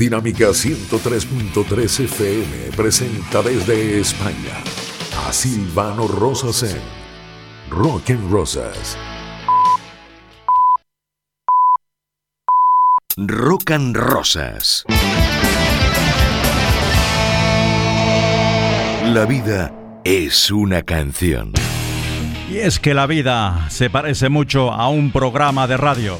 Dinámica 103.3 FM presenta desde España a Silvano Rosas en Rock and Rosas. Rock and Rosas. La vida es una canción. Y es que la vida se parece mucho a un programa de radio.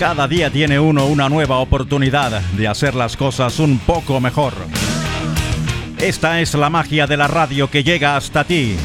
Cada día tiene uno una nueva oportunidad de hacer las cosas un poco mejor. Esta es la magia de la radio que llega hasta ti.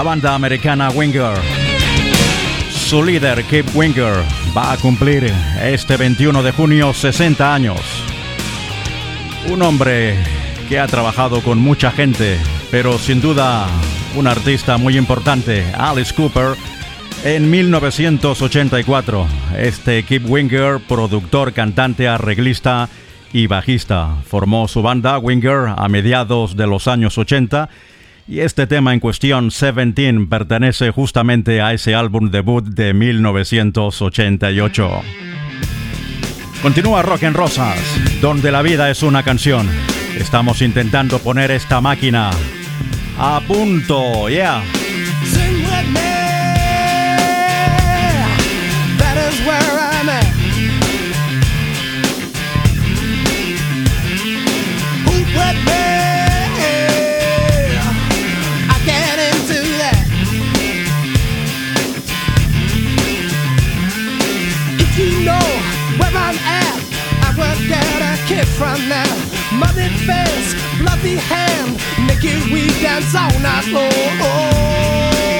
La banda americana Winger. Su líder, Kip Winger, va a cumplir este 21 de junio 60 años. Un hombre que ha trabajado con mucha gente, pero sin duda un artista muy importante, Alice Cooper, en 1984. Este Kip Winger, productor, cantante, arreglista y bajista, formó su banda Winger a mediados de los años 80 y este tema en cuestión, 17, pertenece justamente a ese álbum debut de 1988. Continúa Rock en Rosas, donde la vida es una canción. Estamos intentando poner esta máquina a punto, yeah. Kick from that muddy face, bloody hand, making we dance all night long.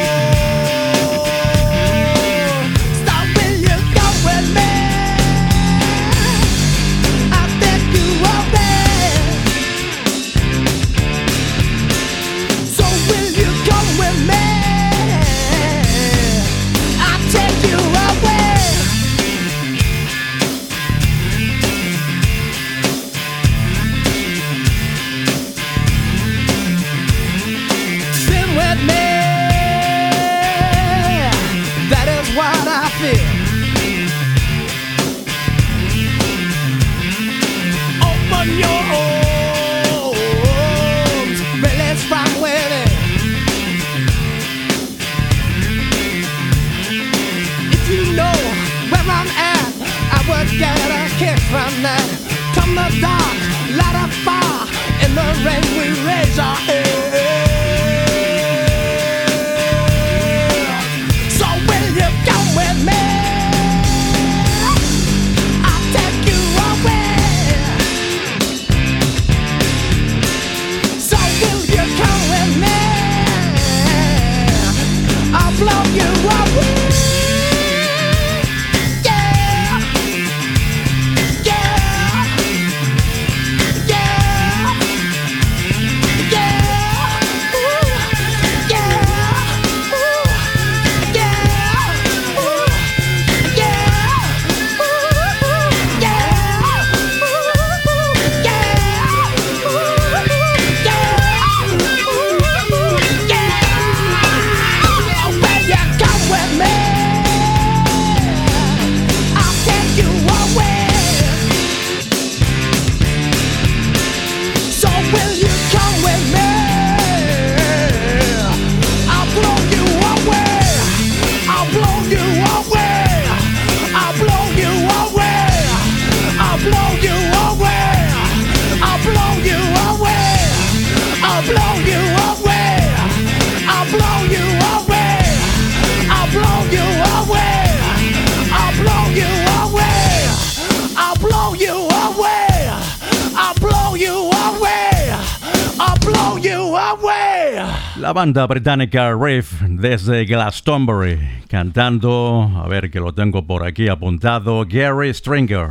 La banda británica Riff desde Glastonbury, cantando, a ver que lo tengo por aquí apuntado, Gary Stringer.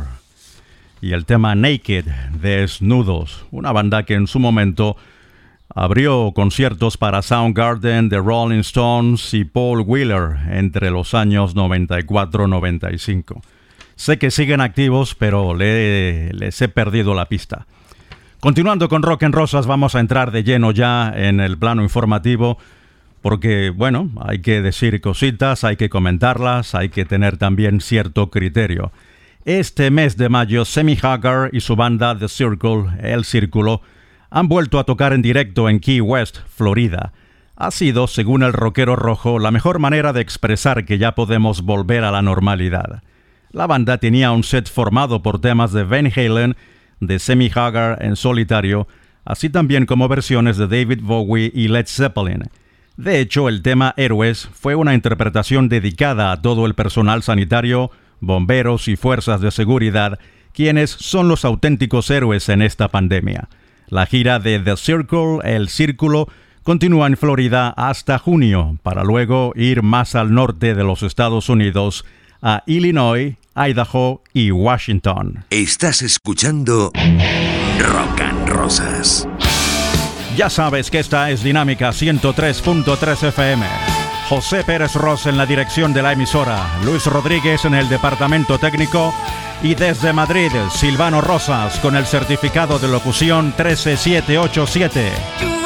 Y el tema Naked, Desnudos, una banda que en su momento abrió conciertos para Soundgarden, The Rolling Stones y Paul Wheeler entre los años 94-95. Sé que siguen activos, pero les he perdido la pista. Continuando con Rock en Rosas, vamos a entrar de lleno ya en el plano informativo, porque, bueno, hay que decir cositas, hay que comentarlas, hay que tener también cierto criterio. Este mes de mayo, Semi Hagar y su banda The Circle, El Círculo, han vuelto a tocar en directo en Key West, Florida. Ha sido, según el rockero rojo, la mejor manera de expresar que ya podemos volver a la normalidad. La banda tenía un set formado por temas de Van Halen de Semi Hagar en solitario, así también como versiones de David Bowie y Led Zeppelin. De hecho, el tema Héroes fue una interpretación dedicada a todo el personal sanitario, bomberos y fuerzas de seguridad, quienes son los auténticos héroes en esta pandemia. La gira de The Circle, El Círculo, continúa en Florida hasta junio, para luego ir más al norte de los Estados Unidos, a Illinois, Idaho y Washington. Estás escuchando Rock and Rosas. Ya sabes que esta es Dinámica 103.3 FM. José Pérez Ross en la dirección de la emisora, Luis Rodríguez en el departamento técnico y desde Madrid, Silvano Rosas con el certificado de locución 13787.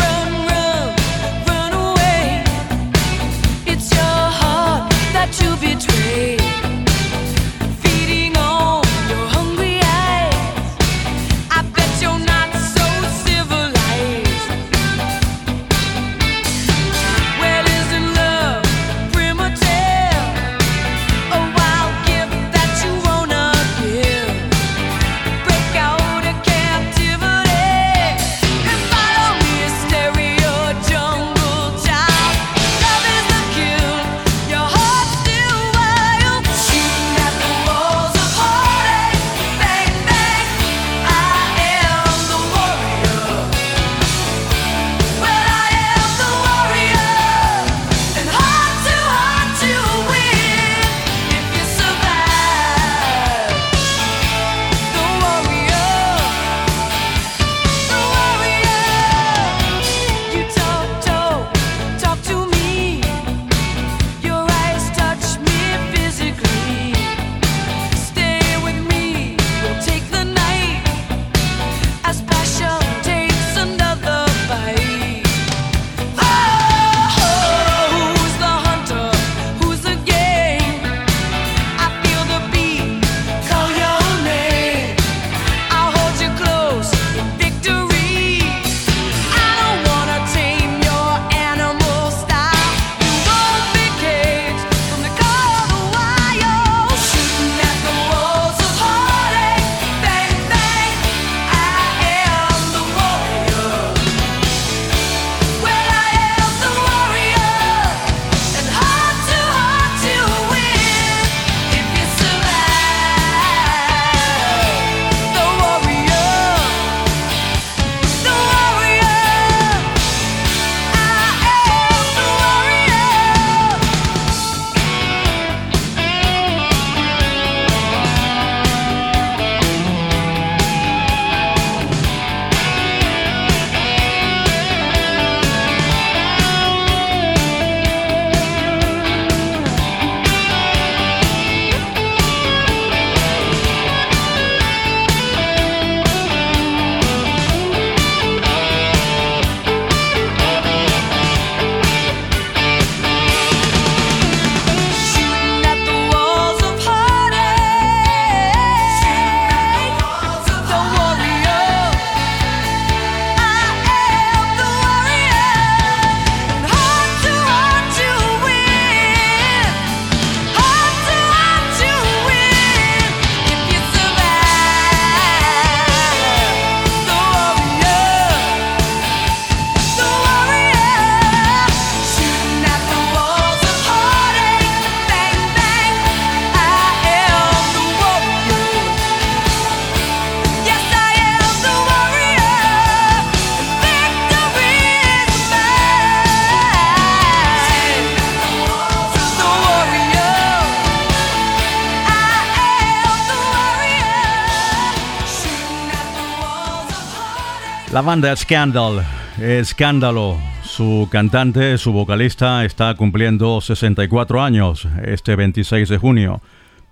La banda Scandal, Escándalo. Su cantante, su vocalista, está cumpliendo 64 años este 26 de junio.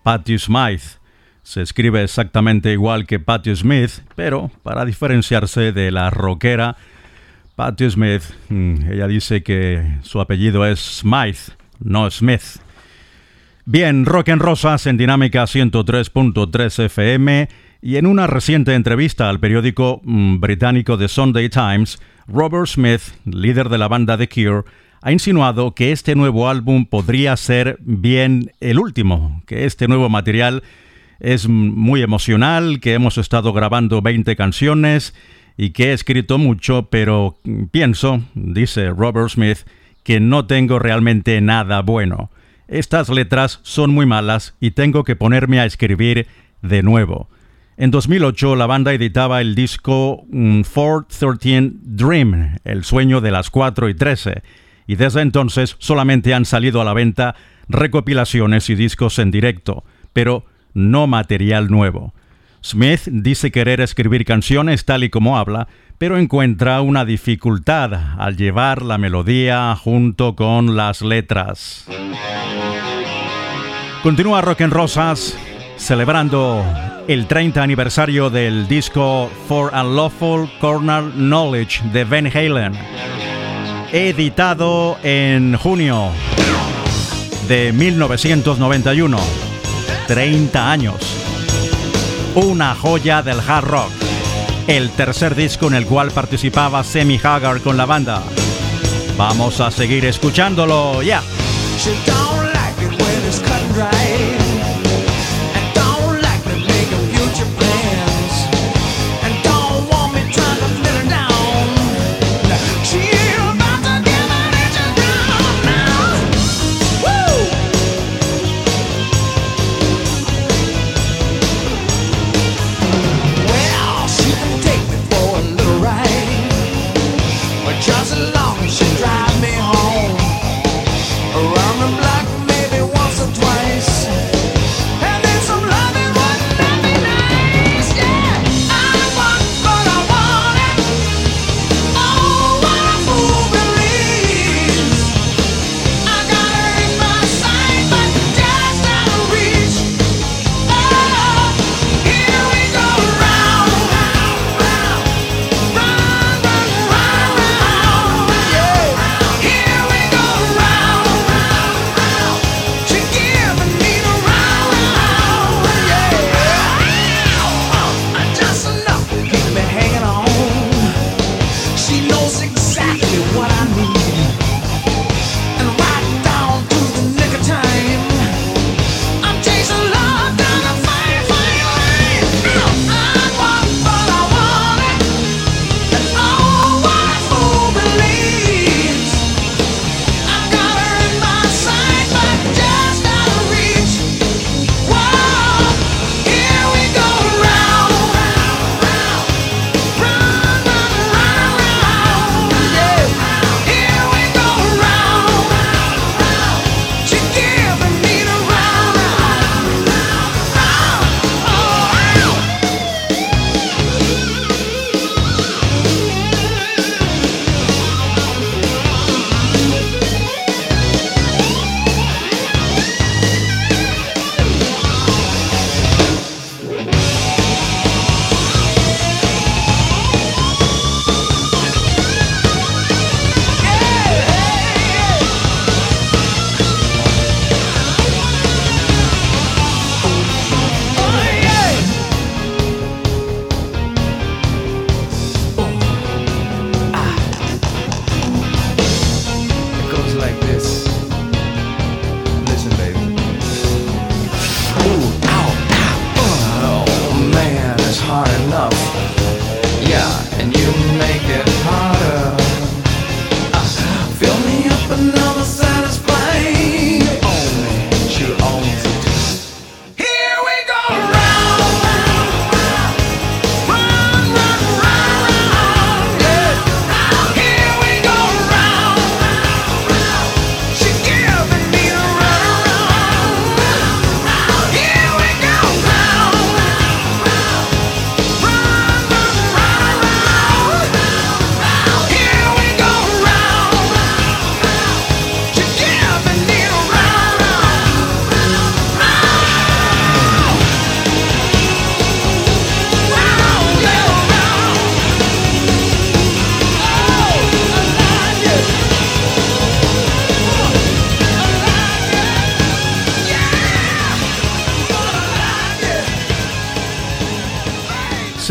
Patti Smythe. Se escribe exactamente igual que Patti Smith, pero para diferenciarse de la rockera Patti Smith, mm, ella dice que su apellido es Smythe, no Smith. Bien, Rock en Rosas en Dinámica 103.3 FM y en una reciente entrevista al periódico mm, británico The Sunday Times, Robert Smith, líder de la banda The Cure, ha insinuado que este nuevo álbum podría ser bien el último, que este nuevo material es muy emocional, que hemos estado grabando 20 canciones y que he escrito mucho, pero pienso, dice Robert Smith, que no tengo realmente nada bueno. Estas letras son muy malas y tengo que ponerme a escribir de nuevo. En 2008 la banda editaba el disco 413 mm, Dream, el sueño de las 4 y 13, y desde entonces solamente han salido a la venta recopilaciones y discos en directo, pero no material nuevo. Smith dice querer escribir canciones tal y como habla, pero encuentra una dificultad al llevar la melodía junto con las letras. Continúa Rock en Rosas celebrando el 30 aniversario del disco For Unlawful Corner Knowledge de Van Halen, editado en junio de 1991. 30 años. Una joya del hard rock. El tercer disco en el cual participaba Semi Hagar con la banda. Vamos a seguir escuchándolo ya. Around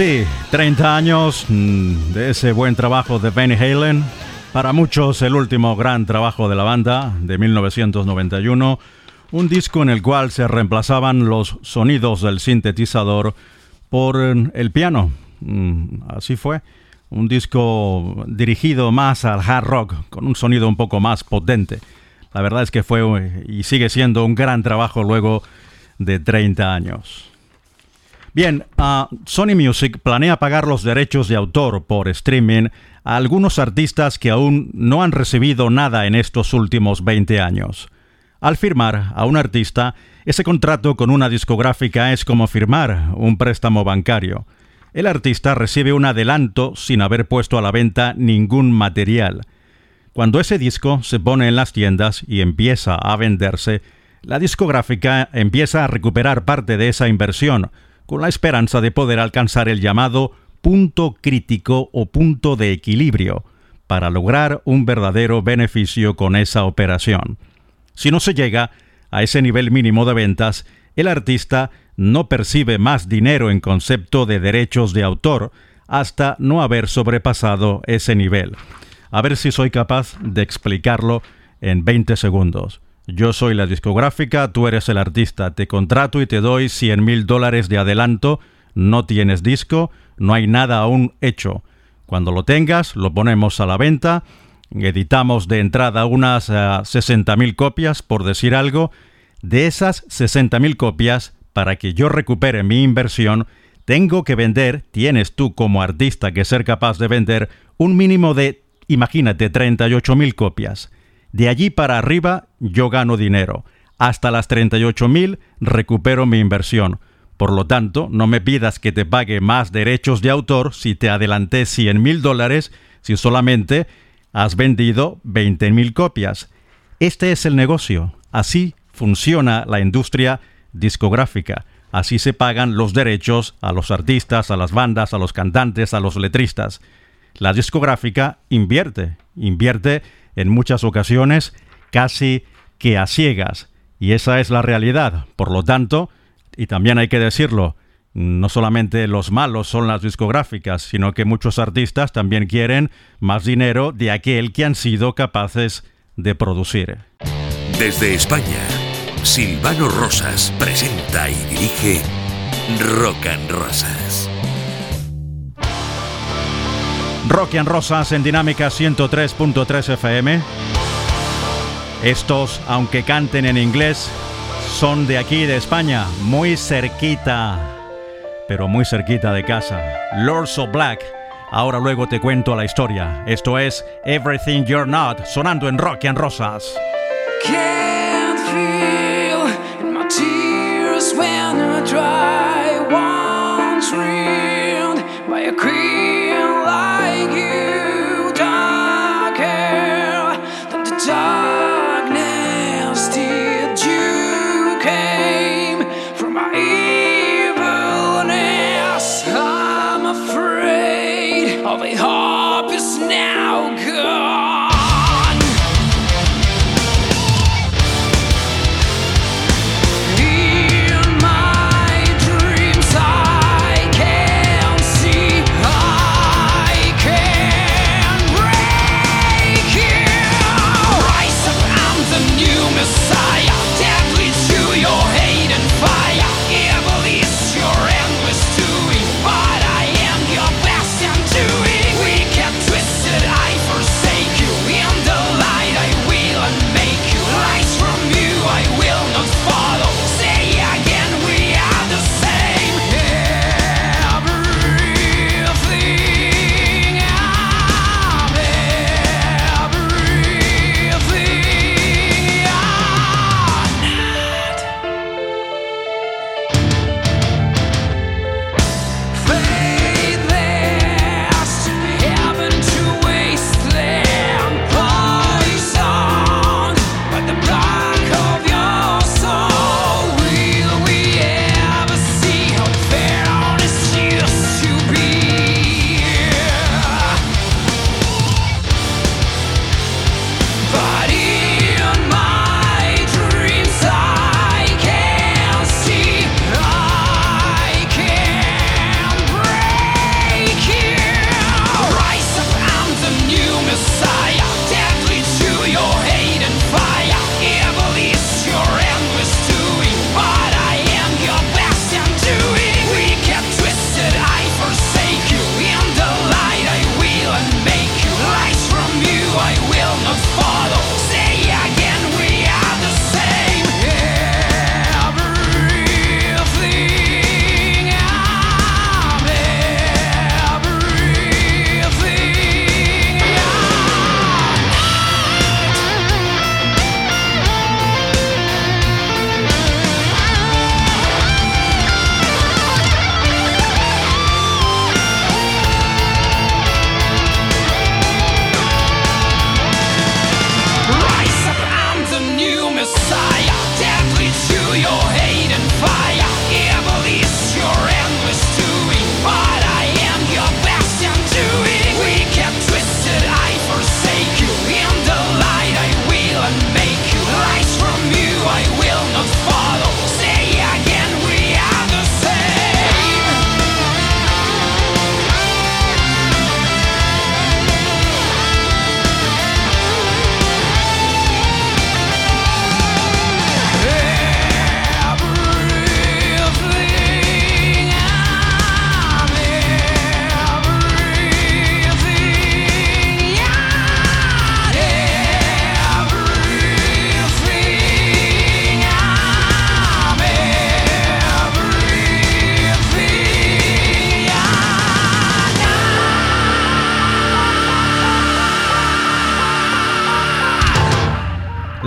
Sí, 30 años mm, de ese buen trabajo de Van Halen. Para muchos el último gran trabajo de la banda de 1991. Un disco en el cual se reemplazaban los sonidos del sintetizador por el piano. Mm, así fue. Un disco dirigido más al hard rock, con un sonido un poco más potente. La verdad es que fue y sigue siendo un gran trabajo luego de 30 años. Bien, uh, Sony Music planea pagar los derechos de autor por streaming a algunos artistas que aún no han recibido nada en estos últimos 20 años. Al firmar a un artista, ese contrato con una discográfica es como firmar un préstamo bancario. El artista recibe un adelanto sin haber puesto a la venta ningún material. Cuando ese disco se pone en las tiendas y empieza a venderse, la discográfica empieza a recuperar parte de esa inversión, con la esperanza de poder alcanzar el llamado punto crítico o punto de equilibrio para lograr un verdadero beneficio con esa operación. Si no se llega a ese nivel mínimo de ventas, el artista no percibe más dinero en concepto de derechos de autor hasta no haber sobrepasado ese nivel. A ver si soy capaz de explicarlo en 20 segundos. Yo soy la discográfica, tú eres el artista, te contrato y te doy 100 mil dólares de adelanto, no tienes disco, no hay nada aún hecho. Cuando lo tengas, lo ponemos a la venta, editamos de entrada unas 60 eh, mil copias, por decir algo. De esas 60 mil copias, para que yo recupere mi inversión, tengo que vender, tienes tú como artista que ser capaz de vender un mínimo de, imagínate, 38 mil copias. De allí para arriba yo gano dinero. Hasta las 38.000 recupero mi inversión. Por lo tanto, no me pidas que te pague más derechos de autor si te adelanté 100 mil dólares si solamente has vendido 20.000 copias. Este es el negocio. Así funciona la industria discográfica. Así se pagan los derechos a los artistas, a las bandas, a los cantantes, a los letristas. La discográfica invierte, invierte en muchas ocasiones casi que a ciegas. Y esa es la realidad. Por lo tanto, y también hay que decirlo, no solamente los malos son las discográficas, sino que muchos artistas también quieren más dinero de aquel que han sido capaces de producir. Desde España, Silvano Rosas presenta y dirige Rock and Rosas. Rock and Rosas en Dinámica 103.3 FM. Estos, aunque canten en inglés, son de aquí, de España, muy cerquita, pero muy cerquita de casa. Lords of Black. Ahora luego te cuento la historia. Esto es Everything You're Not, sonando en Rock and Rosas. Can't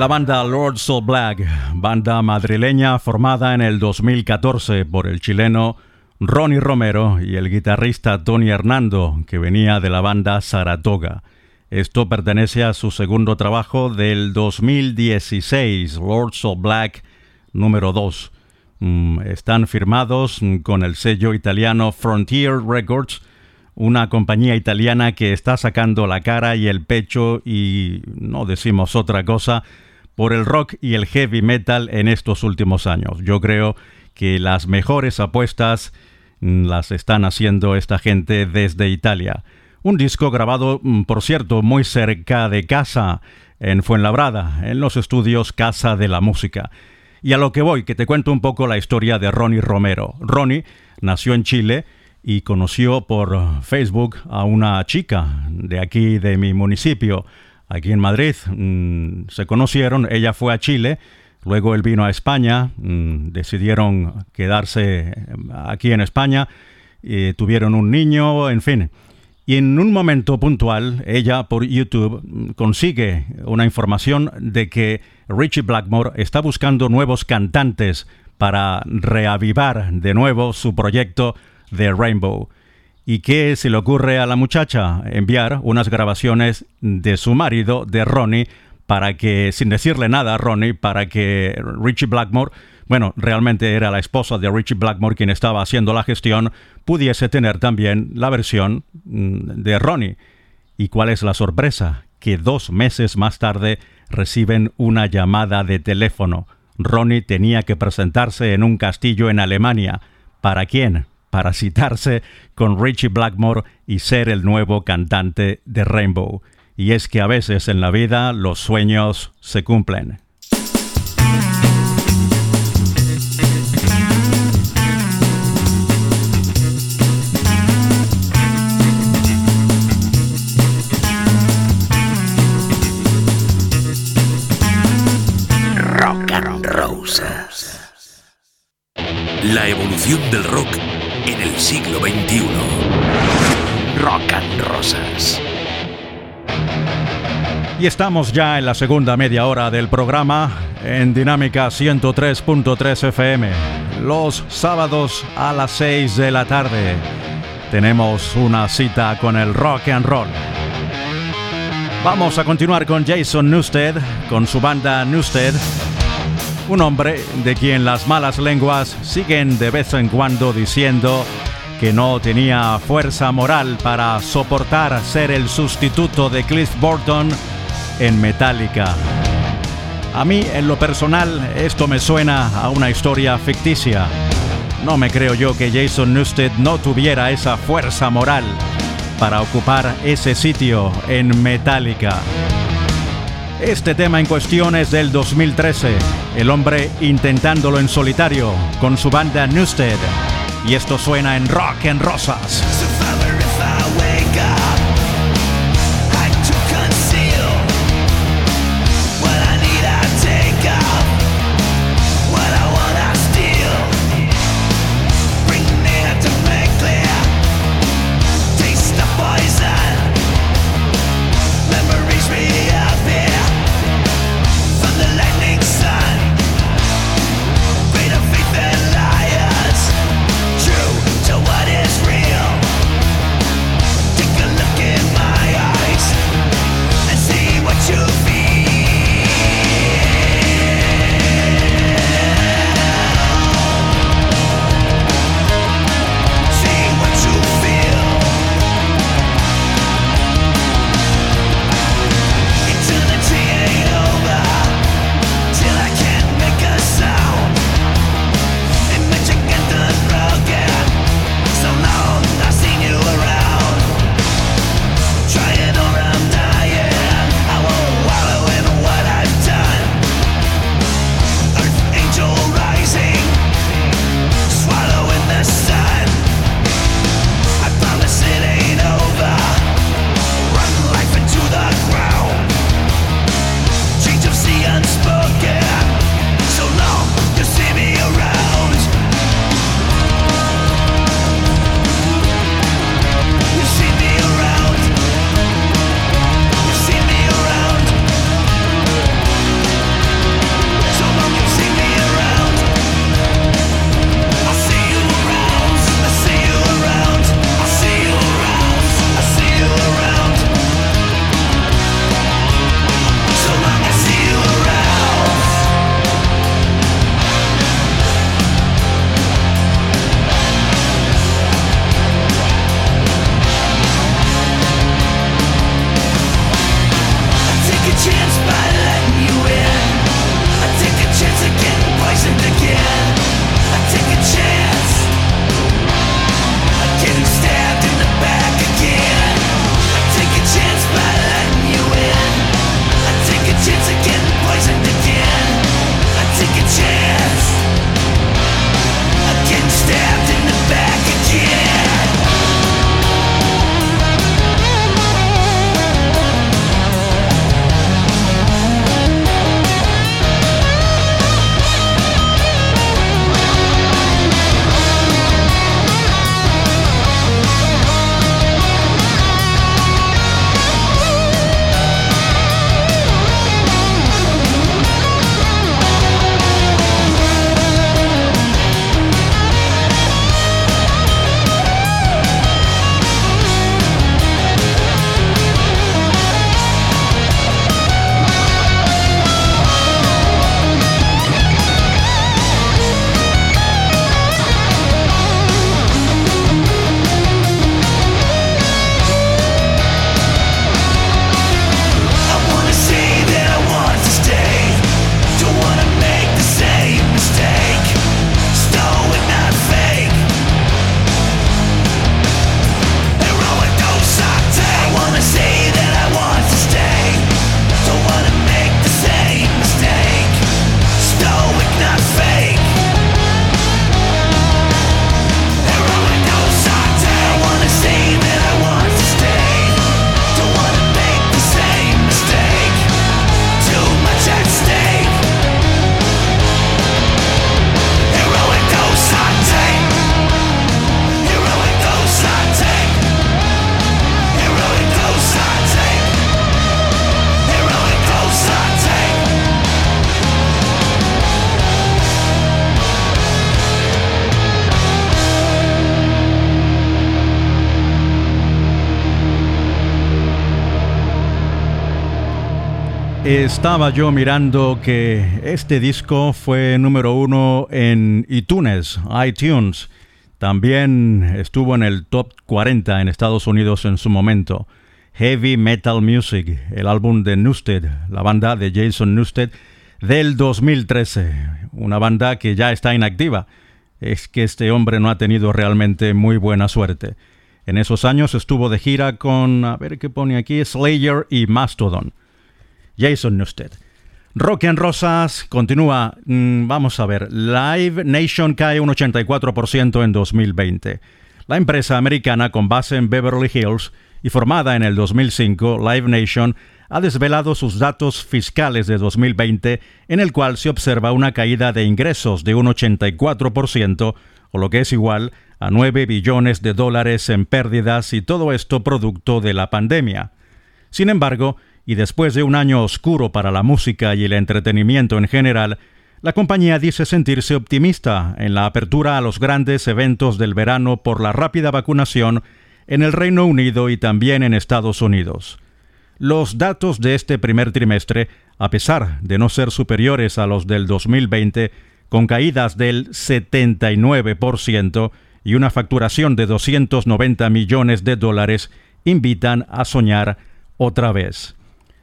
La banda Lord Soul Black, banda madrileña formada en el 2014 por el chileno Ronnie Romero y el guitarrista Tony Hernando, que venía de la banda Saratoga. Esto pertenece a su segundo trabajo del 2016, Lord Soul Black número 2. Mm, están firmados con el sello italiano Frontier Records, una compañía italiana que está sacando la cara y el pecho y no decimos otra cosa por el rock y el heavy metal en estos últimos años. Yo creo que las mejores apuestas mm, las están haciendo esta gente desde Italia. Un disco grabado, mm, por cierto, muy cerca de casa, en Fuenlabrada, en los estudios Casa de la Música. Y a lo que voy, que te cuento un poco la historia de Ronnie Romero. Ronnie nació en Chile y conoció por Facebook a una chica de aquí, de mi municipio, aquí en Madrid. Mm, se conocieron, ella fue a Chile, luego él vino a España, mm, decidieron quedarse aquí en España, tuvieron un niño, en fin. Y en un momento puntual, ella por YouTube mm, consigue una información de que Richie Blackmore está buscando nuevos cantantes para reavivar de nuevo su proyecto de Rainbow. ¿Y qué se le ocurre a la muchacha? Enviar unas grabaciones de su marido, de Ronnie, para que, sin decirle nada a Ronnie, para que Richie Blackmore, bueno, realmente era la esposa de Richie Blackmore quien estaba haciendo la gestión, pudiese tener también la versión mm, de Ronnie. ¿Y cuál es la sorpresa? Que dos meses más tarde reciben una llamada de teléfono. Ronnie tenía que presentarse en un castillo en Alemania. ¿Para quién? Para citarse con Richie Blackmore y ser el nuevo cantante de Rainbow. Y es que a veces en la vida los sueños se cumplen. Rock and Roses. La evolución del rock en el siglo XXI. Rock and Rosas. Y estamos ya en la segunda media hora del programa en Dinámica 103.3 FM. Los sábados a las 6 de la tarde tenemos una cita con el rock and roll. Vamos a continuar con Jason Newsted, con su banda Newsted un hombre de quien las malas lenguas siguen de vez en cuando diciendo que no tenía fuerza moral para soportar ser el sustituto de Cliff Burton en Metallica. A mí, en lo personal, esto me suena a una historia ficticia. No me creo yo que Jason Newsted no tuviera esa fuerza moral para ocupar ese sitio en Metallica. Este tema en cuestión es del 2013, el hombre intentándolo en solitario con su banda Newstead. Y esto suena en Rock en Rosas. Estaba yo mirando que este disco fue número uno en iTunes, iTunes. También estuvo en el top 40 en Estados Unidos en su momento. Heavy Metal Music, el álbum de Newsted, la banda de Jason Newsted del 2013. Una banda que ya está inactiva. Es que este hombre no ha tenido realmente muy buena suerte. En esos años estuvo de gira con, a ver qué pone aquí, Slayer y Mastodon. Jason Newsted. Rock en Rosas continúa. Mm, vamos a ver. Live Nation cae un 84% en 2020. La empresa americana con base en Beverly Hills y formada en el 2005, Live Nation, ha desvelado sus datos fiscales de 2020, en el cual se observa una caída de ingresos de un 84%, o lo que es igual a 9 billones de dólares en pérdidas y todo esto producto de la pandemia. Sin embargo, y después de un año oscuro para la música y el entretenimiento en general, la compañía dice sentirse optimista en la apertura a los grandes eventos del verano por la rápida vacunación en el Reino Unido y también en Estados Unidos. Los datos de este primer trimestre, a pesar de no ser superiores a los del 2020, con caídas del 79% y una facturación de 290 millones de dólares, invitan a soñar otra vez.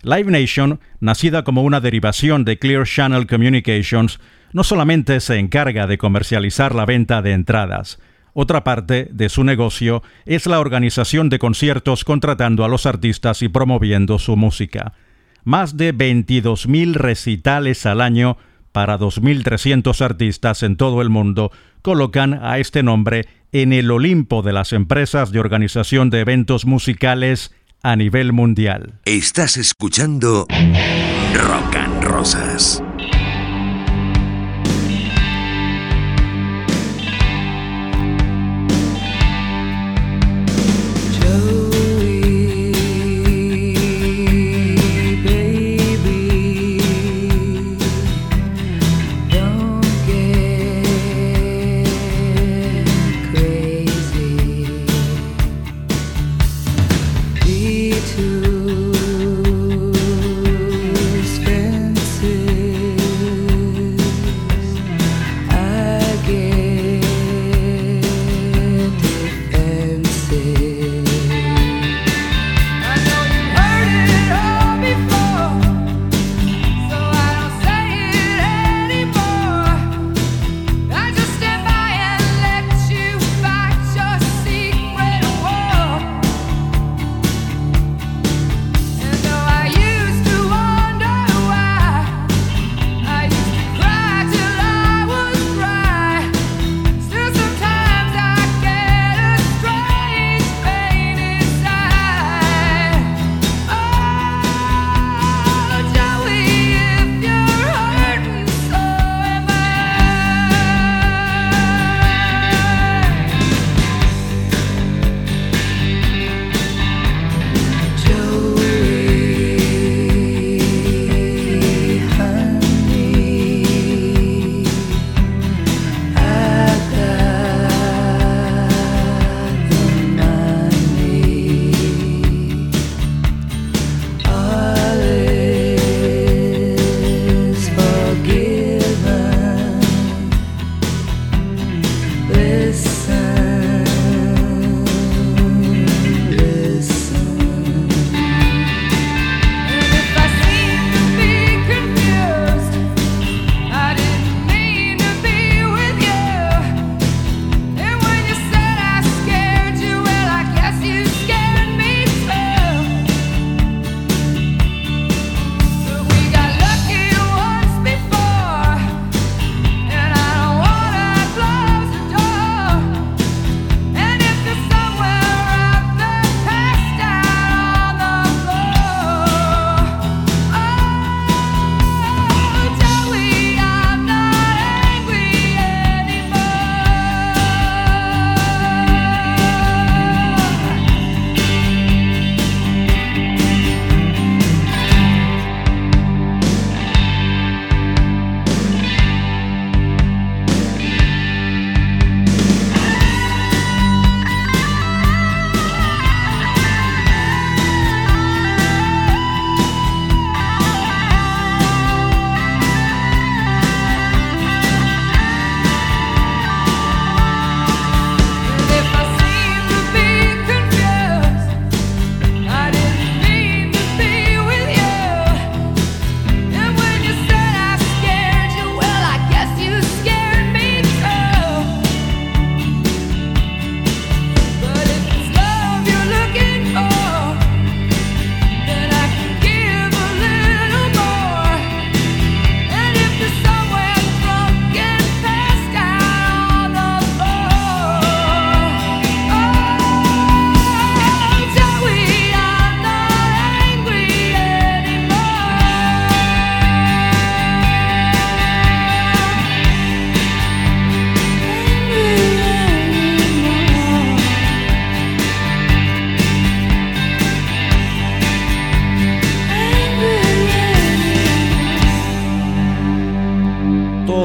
Live Nation, nacida como una derivación de Clear Channel Communications, no solamente se encarga de comercializar la venta de entradas, otra parte de su negocio es la organización de conciertos contratando a los artistas y promoviendo su música. Más de 22.000 recitales al año para 2.300 artistas en todo el mundo colocan a este nombre en el Olimpo de las empresas de organización de eventos musicales a nivel mundial. Estás escuchando Rock and Rosas. you.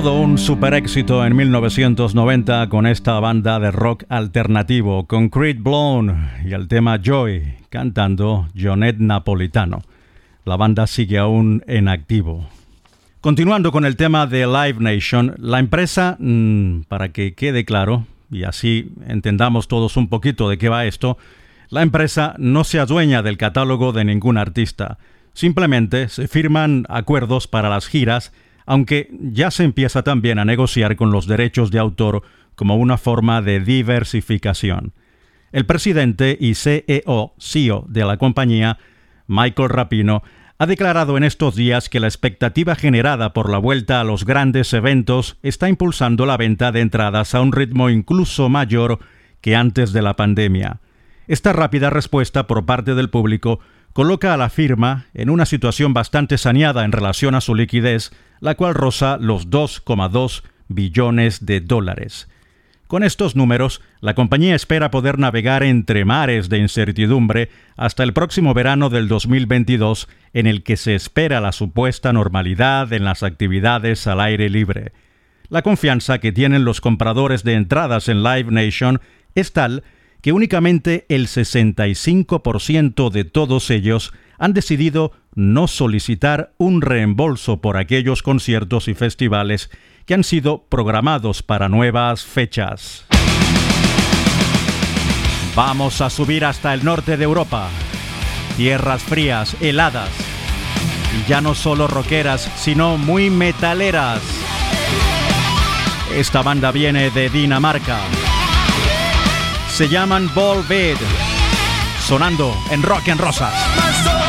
Un super éxito en 1990 con esta banda de rock alternativo, Concrete Blown y el tema Joy, cantando Jonet Napolitano. La banda sigue aún en activo. Continuando con el tema de Live Nation, la empresa, mm, para que quede claro y así entendamos todos un poquito de qué va esto, la empresa no se adueña del catálogo de ningún artista. Simplemente se firman acuerdos para las giras, aunque ya se empieza también a negociar con los derechos de autor como una forma de diversificación. El presidente y CEO, CEO de la compañía, Michael Rapino, ha declarado en estos días que la expectativa generada por la vuelta a los grandes eventos está impulsando la venta de entradas a un ritmo incluso mayor que antes de la pandemia. Esta rápida respuesta por parte del público coloca a la firma en una situación bastante saneada en relación a su liquidez, la cual roza los 2,2 billones de dólares. Con estos números, la compañía espera poder navegar entre mares de incertidumbre hasta el próximo verano del 2022, en el que se espera la supuesta normalidad en las actividades al aire libre. La confianza que tienen los compradores de entradas en Live Nation es tal que únicamente el 65% de todos ellos han decidido no solicitar un reembolso por aquellos conciertos y festivales que han sido programados para nuevas fechas. Vamos a subir hasta el norte de Europa. Tierras frías, heladas. Y ya no solo rockeras, sino muy metaleras. Esta banda viene de Dinamarca. Se llaman Volbeat. Sonando en Rock en Rosas.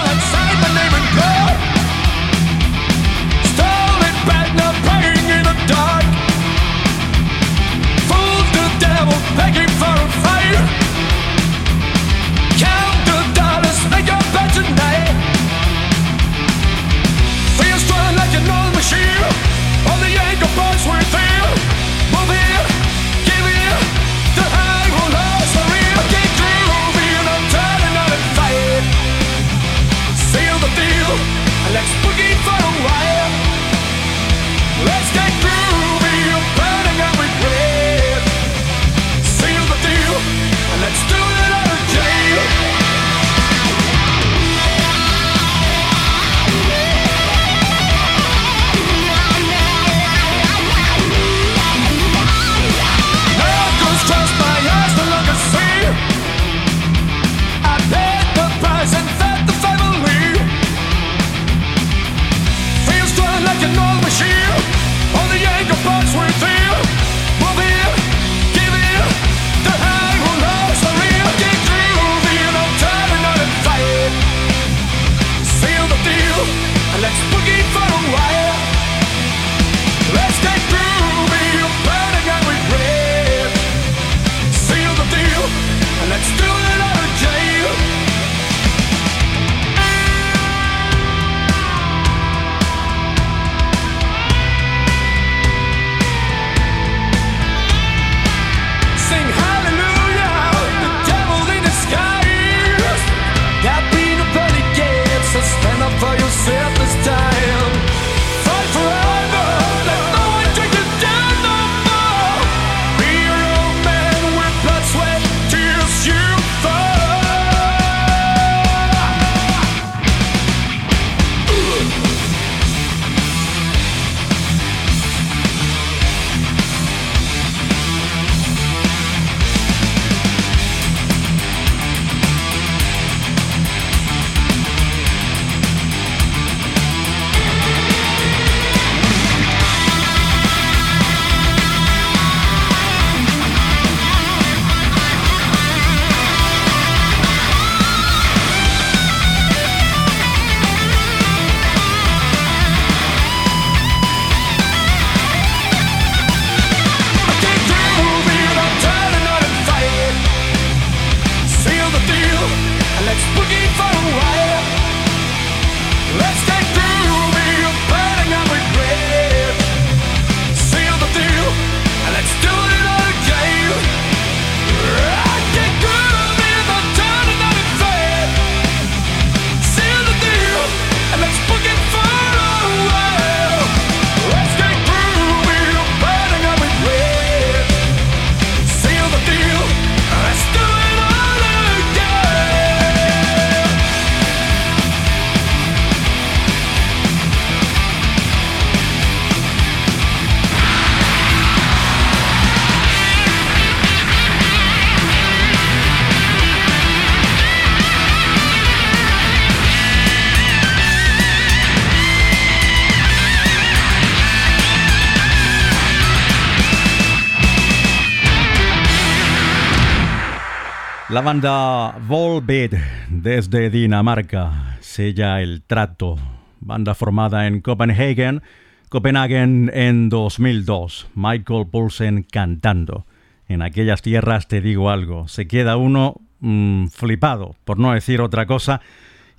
La banda Volbeat desde Dinamarca sella el trato, banda formada en Copenhagen, Copenhagen en 2002, Michael Poulsen cantando. En aquellas tierras te digo algo, se queda uno mm, flipado, por no decir otra cosa,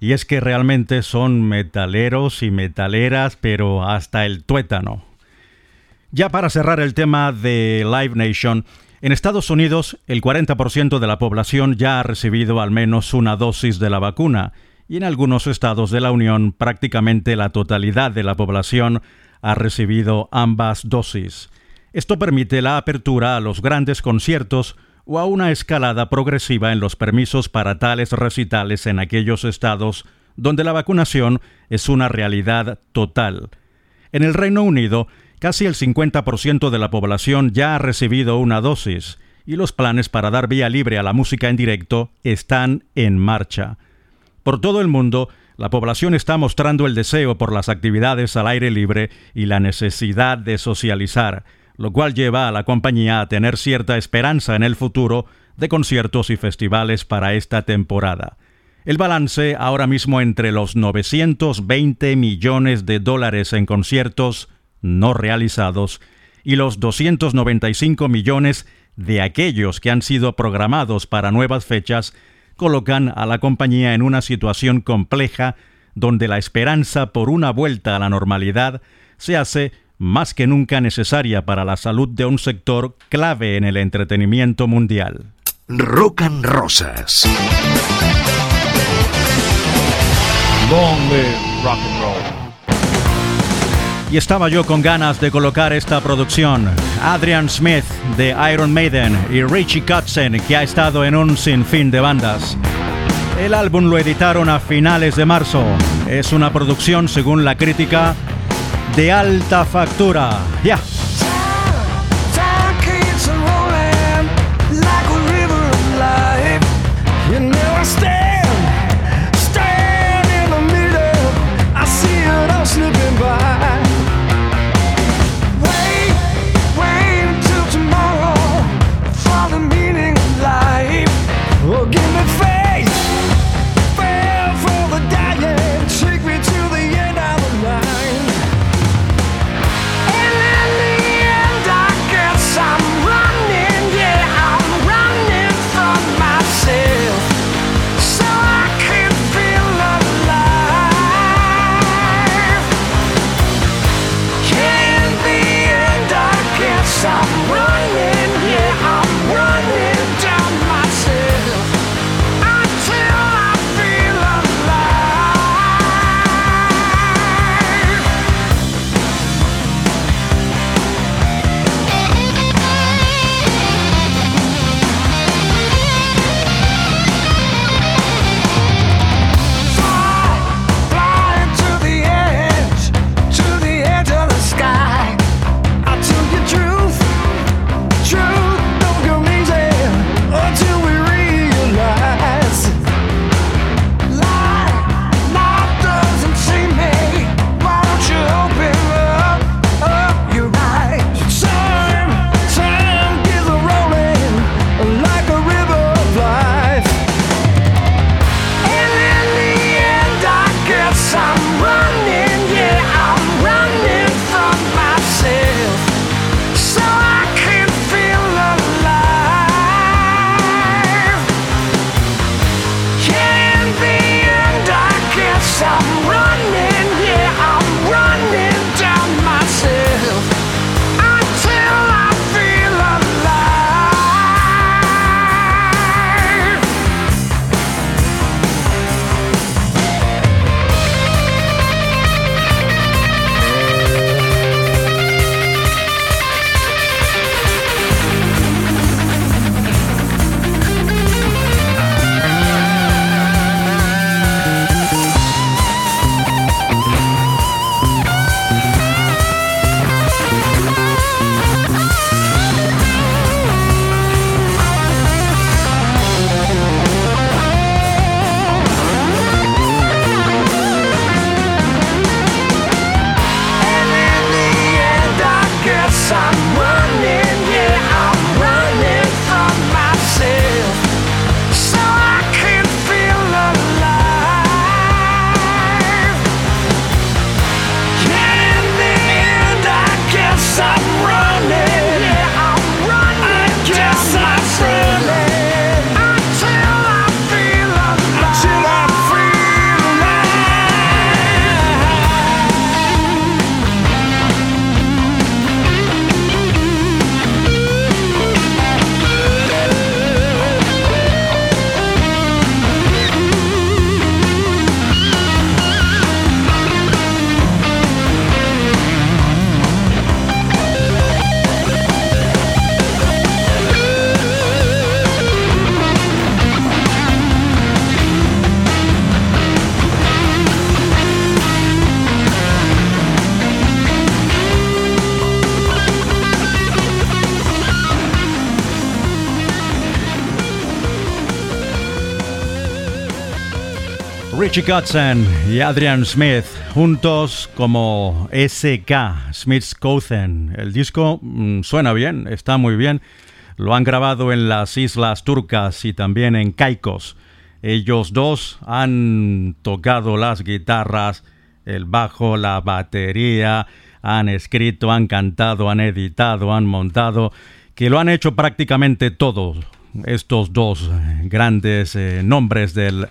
y es que realmente son metaleros y metaleras, pero hasta el tuétano. Ya para cerrar el tema de Live Nation, en Estados Unidos, el 40% de la población ya ha recibido al menos una dosis de la vacuna y en algunos estados de la Unión prácticamente la totalidad de la población ha recibido ambas dosis. Esto permite la apertura a los grandes conciertos o a una escalada progresiva en los permisos para tales recitales en aquellos estados donde la vacunación es una realidad total. En el Reino Unido, Casi el 50% de la población ya ha recibido una dosis y los planes para dar vía libre a la música en directo están en marcha. Por todo el mundo, la población está mostrando el deseo por las actividades al aire libre y la necesidad de socializar, lo cual lleva a la compañía a tener cierta esperanza en el futuro de conciertos y festivales para esta temporada. El balance ahora mismo entre los 920 millones de dólares en conciertos no realizados y los 295 millones de aquellos que han sido programados para nuevas fechas colocan a la compañía en una situación compleja donde la esperanza por una vuelta a la normalidad se hace más que nunca necesaria para la salud de un sector clave en el entretenimiento mundial. Rock and Rosas. rock and roll y estaba yo con ganas de colocar esta producción. Adrian Smith de Iron Maiden y Richie Kotzen, que ha estado en un sinfín de bandas. El álbum lo editaron a finales de marzo. Es una producción, según la crítica, de alta factura. Ya. Richie Kotzen y Adrian Smith juntos como SK, Smith's Couthen. El disco mm, suena bien, está muy bien. Lo han grabado en las Islas Turcas y también en Caicos. Ellos dos han tocado las guitarras, el bajo, la batería, han escrito, han cantado, han editado, han montado, que lo han hecho prácticamente todos estos dos grandes eh, nombres del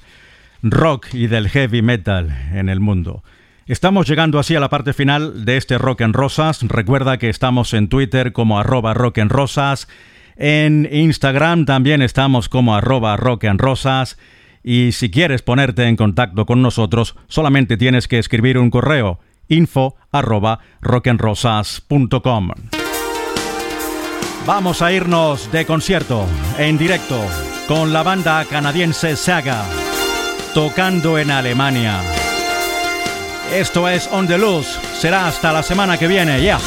rock y del heavy metal en el mundo. Estamos llegando así a la parte final de este Rock en Rosas. Recuerda que estamos en Twitter como arroba Rock en Rosas. En Instagram también estamos como arroba Rock en Rosas. Y si quieres ponerte en contacto con nosotros, solamente tienes que escribir un correo info arroba rockenrosas.com. Vamos a irnos de concierto en directo con la banda canadiense Saga tocando en Alemania. Esto es On the Loose. Será hasta la semana que viene. Ya.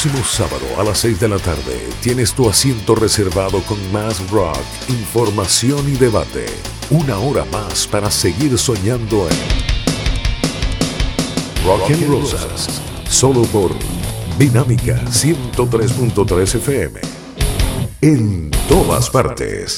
Próximo sábado a las 6 de la tarde tienes tu asiento reservado con más rock, información y debate. Una hora más para seguir soñando en Rock and Rosas, solo por Dinámica 103.3 FM. En todas partes.